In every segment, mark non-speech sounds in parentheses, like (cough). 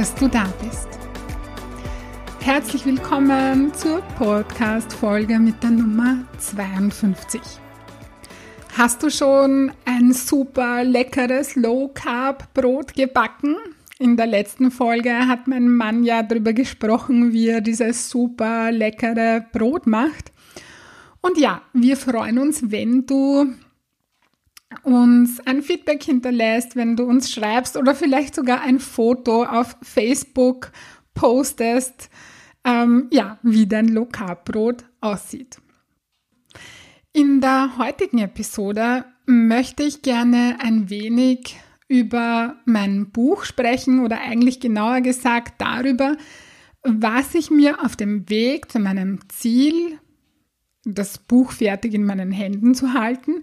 dass du da bist. Herzlich willkommen zur Podcast-Folge mit der Nummer 52. Hast du schon ein super leckeres Low-Carb-Brot gebacken? In der letzten Folge hat mein Mann ja darüber gesprochen, wie er dieses super leckere Brot macht. Und ja, wir freuen uns, wenn du uns ein Feedback hinterlässt, wenn du uns schreibst oder vielleicht sogar ein Foto auf Facebook postest, ähm, ja, wie dein Lokalbrot aussieht. In der heutigen Episode möchte ich gerne ein wenig über mein Buch sprechen oder eigentlich genauer gesagt darüber, was ich mir auf dem Weg zu meinem Ziel, das Buch fertig in meinen Händen zu halten,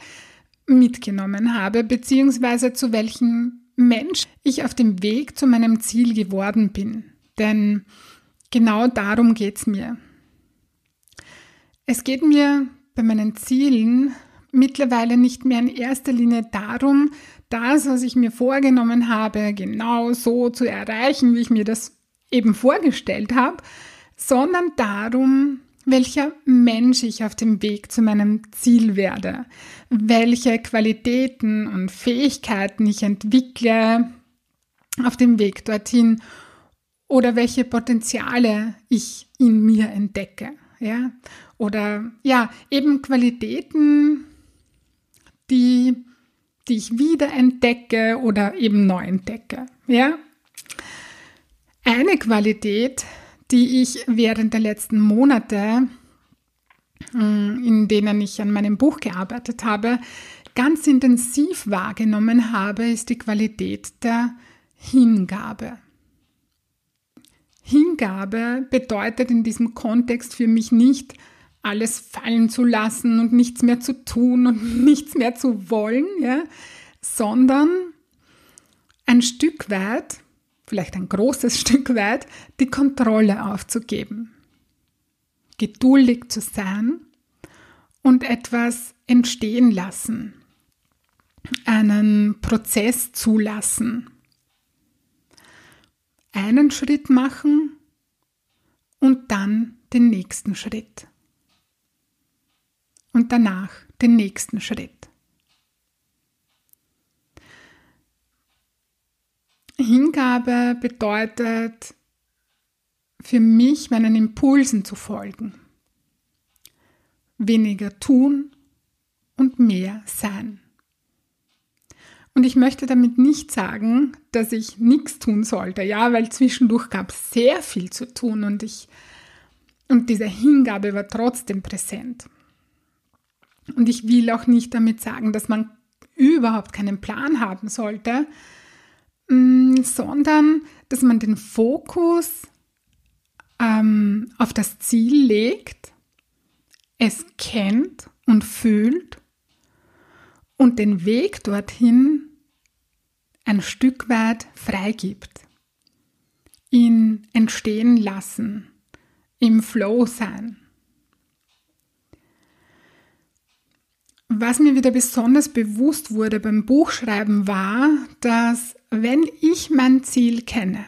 mitgenommen habe, beziehungsweise zu welchem Mensch ich auf dem Weg zu meinem Ziel geworden bin. Denn genau darum geht es mir. Es geht mir bei meinen Zielen mittlerweile nicht mehr in erster Linie darum, das, was ich mir vorgenommen habe, genau so zu erreichen, wie ich mir das eben vorgestellt habe, sondern darum, welcher Mensch ich auf dem Weg zu meinem Ziel werde, welche Qualitäten und Fähigkeiten ich entwickle auf dem Weg dorthin oder welche Potenziale ich in mir entdecke, ja? Oder ja, eben Qualitäten, die die ich wieder entdecke oder eben neu entdecke, ja? Eine Qualität, die ich während der letzten Monate, mm, in denen ich an meinem Buch gearbeitet habe, ganz intensiv wahrgenommen habe, ist die Qualität der Hingabe. Hingabe bedeutet in diesem Kontext für mich nicht, alles fallen zu lassen und nichts mehr zu tun und (laughs) nichts mehr zu wollen, ja, sondern ein Stück weit vielleicht ein großes (laughs) Stück weit, die Kontrolle aufzugeben, geduldig zu sein und etwas entstehen lassen, einen Prozess zulassen, einen Schritt machen und dann den nächsten Schritt. Und danach den nächsten Schritt. Hingabe bedeutet für mich, meinen Impulsen zu folgen. Weniger tun und mehr sein. Und ich möchte damit nicht sagen, dass ich nichts tun sollte, ja, weil zwischendurch gab es sehr viel zu tun und ich und diese Hingabe war trotzdem präsent. Und ich will auch nicht damit sagen, dass man überhaupt keinen Plan haben sollte, sondern dass man den Fokus ähm, auf das Ziel legt, es kennt und fühlt und den Weg dorthin ein Stück weit freigibt, ihn entstehen lassen, im Flow sein. Was mir wieder besonders bewusst wurde beim Buchschreiben war, dass wenn ich mein Ziel kenne,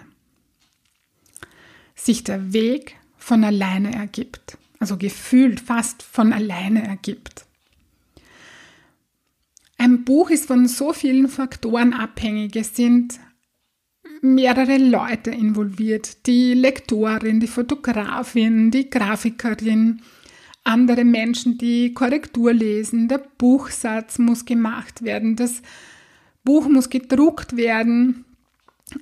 sich der Weg von alleine ergibt, also gefühlt fast von alleine ergibt. Ein Buch ist von so vielen Faktoren abhängig. Es sind mehrere Leute involviert. Die Lektorin, die Fotografin, die Grafikerin, andere Menschen, die Korrektur lesen, der Buchsatz muss gemacht werden, das Buch muss gedruckt werden.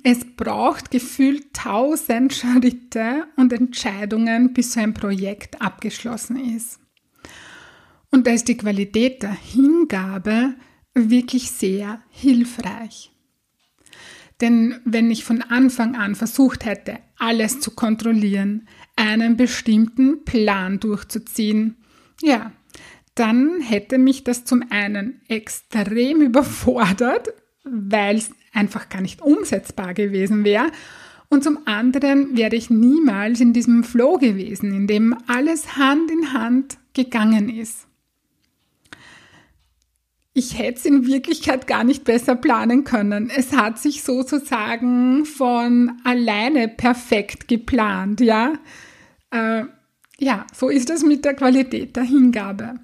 Es braucht gefühlt tausend Schritte und Entscheidungen, bis so ein Projekt abgeschlossen ist. Und da ist die Qualität der Hingabe wirklich sehr hilfreich. Denn wenn ich von Anfang an versucht hätte, alles zu kontrollieren, einen bestimmten Plan durchzuziehen, ja, dann hätte mich das zum einen extrem (laughs) überfordert, weil es einfach gar nicht umsetzbar gewesen wäre. Und zum anderen wäre ich niemals in diesem Flow gewesen, in dem alles Hand in Hand gegangen ist. Ich hätte es in Wirklichkeit gar nicht besser planen können. Es hat sich sozusagen von alleine perfekt geplant, ja. Äh, ja, so ist es mit der Qualität der Hingabe.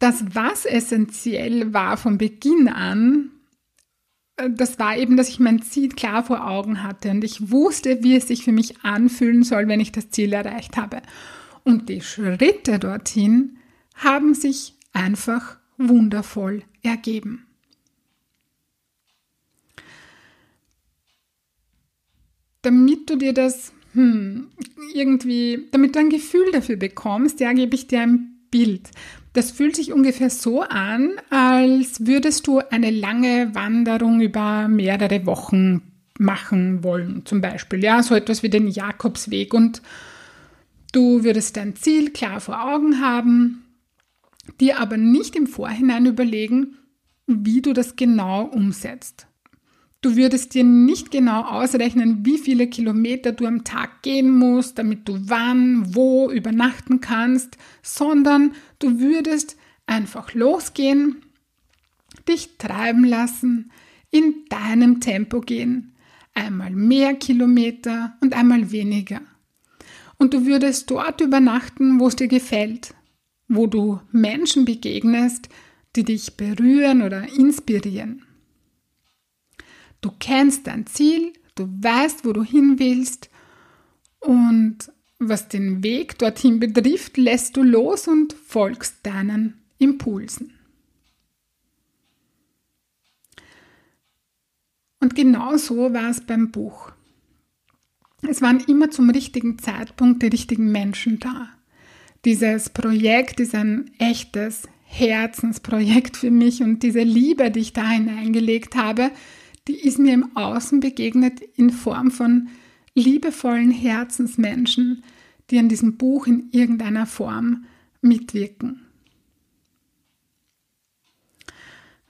Das, was essentiell war von Beginn an, äh, das war eben, dass ich mein Ziel klar vor Augen hatte und ich wusste, wie es sich für mich anfühlen soll, wenn ich das Ziel erreicht habe. Und die Schritte dorthin haben sich einfach wundervoll ergeben. Damit du dir das hm, irgendwie, damit du ein Gefühl dafür bekommst, ja, gebe ich dir ein Bild. Das fühlt sich ungefähr so an, als würdest du eine lange Wanderung über mehrere Wochen machen wollen, zum Beispiel. Ja, so etwas wie den Jakobsweg. Und du würdest dein Ziel klar vor Augen haben, dir aber nicht im Vorhinein überlegen, wie du das genau umsetzt. Du würdest dir nicht genau ausrechnen, wie viele Kilometer du am Tag gehen musst, damit du wann, wo übernachten kannst, sondern du würdest einfach losgehen, dich treiben lassen, in deinem Tempo gehen, einmal mehr Kilometer und einmal weniger. Und du würdest dort übernachten, wo es dir gefällt, wo du Menschen begegnest, die dich berühren oder inspirieren. Du kennst dein Ziel, du weißt, wo du hin willst und was den Weg dorthin betrifft, lässt du los und folgst deinen Impulsen. Und genau so war es beim Buch. Es waren immer zum richtigen Zeitpunkt die richtigen Menschen da. Dieses Projekt ist ein echtes Herzensprojekt für mich und diese Liebe, die ich da hineingelegt habe, die ist mir im Außen begegnet in Form von liebevollen Herzensmenschen, die an diesem Buch in irgendeiner Form mitwirken.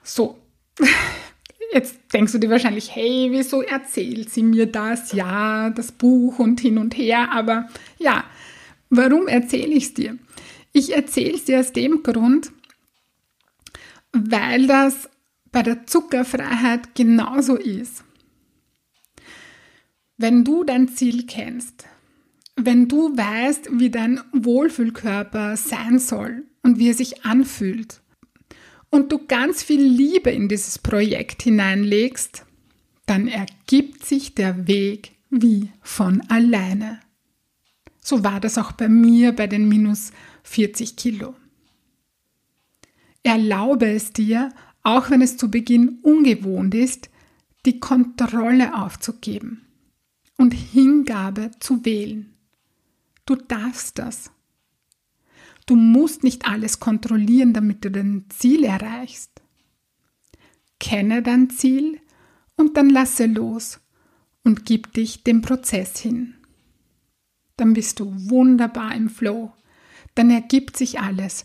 So, (laughs) jetzt denkst du dir wahrscheinlich, hey, wieso erzählt sie mir das? Ja, das Buch und hin und her, aber ja, warum erzähle ich es dir? Ich erzähle es dir aus dem Grund, weil das bei der Zuckerfreiheit genauso ist. Wenn du dein Ziel kennst, wenn du weißt, wie dein Wohlfühlkörper sein soll und wie er sich anfühlt und du ganz viel Liebe in dieses Projekt hineinlegst, dann ergibt sich der Weg wie von alleine. So war das auch bei mir bei den minus 40 Kilo. Erlaube es dir, auch wenn es zu Beginn ungewohnt ist, die Kontrolle aufzugeben und Hingabe zu wählen. Du darfst das. Du musst nicht alles kontrollieren, damit du dein Ziel erreichst. Kenne dein Ziel und dann lasse los und gib dich dem Prozess hin. Dann bist du wunderbar im Flow. Dann ergibt sich alles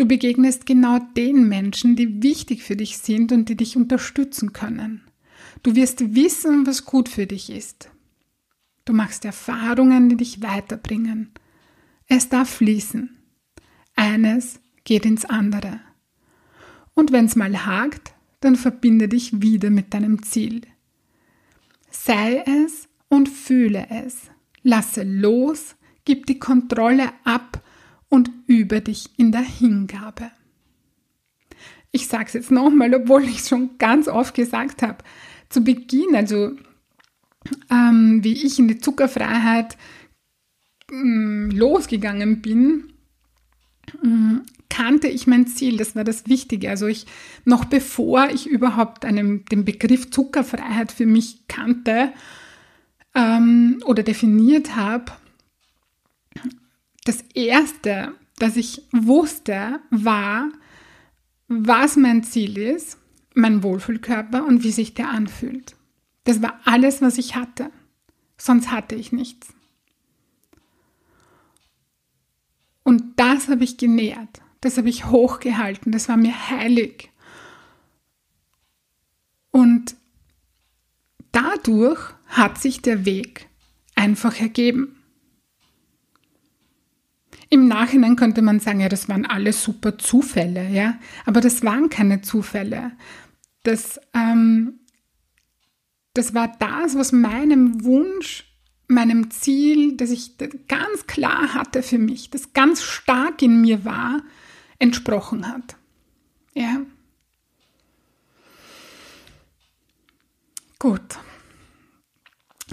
Du begegnest genau den Menschen, die wichtig für dich sind und die dich unterstützen können. Du wirst wissen, was gut für dich ist. Du machst Erfahrungen, die dich weiterbringen. Es darf fließen. Eines geht ins andere. Und wenn es mal hakt, dann verbinde dich wieder mit deinem Ziel. Sei es und fühle es. Lasse los, gib die Kontrolle ab und übe dich in der Hingabe. Ich sage es jetzt nochmal, obwohl ich es schon ganz oft gesagt habe. Zu Beginn, also ähm, wie ich in die Zuckerfreiheit ähm, losgegangen bin, ähm, kannte ich mein Ziel. Das war das Wichtige. Also ich, noch bevor ich überhaupt einen, den Begriff Zuckerfreiheit für mich kannte ähm, oder definiert habe, das Erste, das ich wusste, war, was mein Ziel ist, mein Wohlfühlkörper und wie sich der anfühlt. Das war alles, was ich hatte. Sonst hatte ich nichts. Und das habe ich genährt. Das habe ich hochgehalten. Das war mir heilig. Und dadurch hat sich der Weg einfach ergeben. Im Nachhinein könnte man sagen, ja, das waren alles super Zufälle, ja, aber das waren keine Zufälle. Das, ähm, das war das, was meinem Wunsch, meinem Ziel, das ich ganz klar hatte für mich, das ganz stark in mir war, entsprochen hat. Ja. Gut.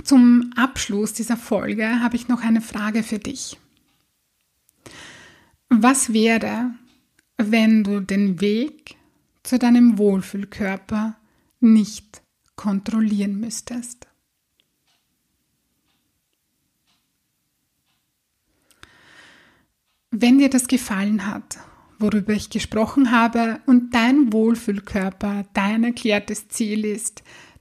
Zum Abschluss dieser Folge habe ich noch eine Frage für dich. Was wäre, wenn du den Weg zu deinem Wohlfühlkörper nicht kontrollieren müsstest? Wenn dir das gefallen hat, worüber ich gesprochen habe und dein Wohlfühlkörper dein erklärtes Ziel ist,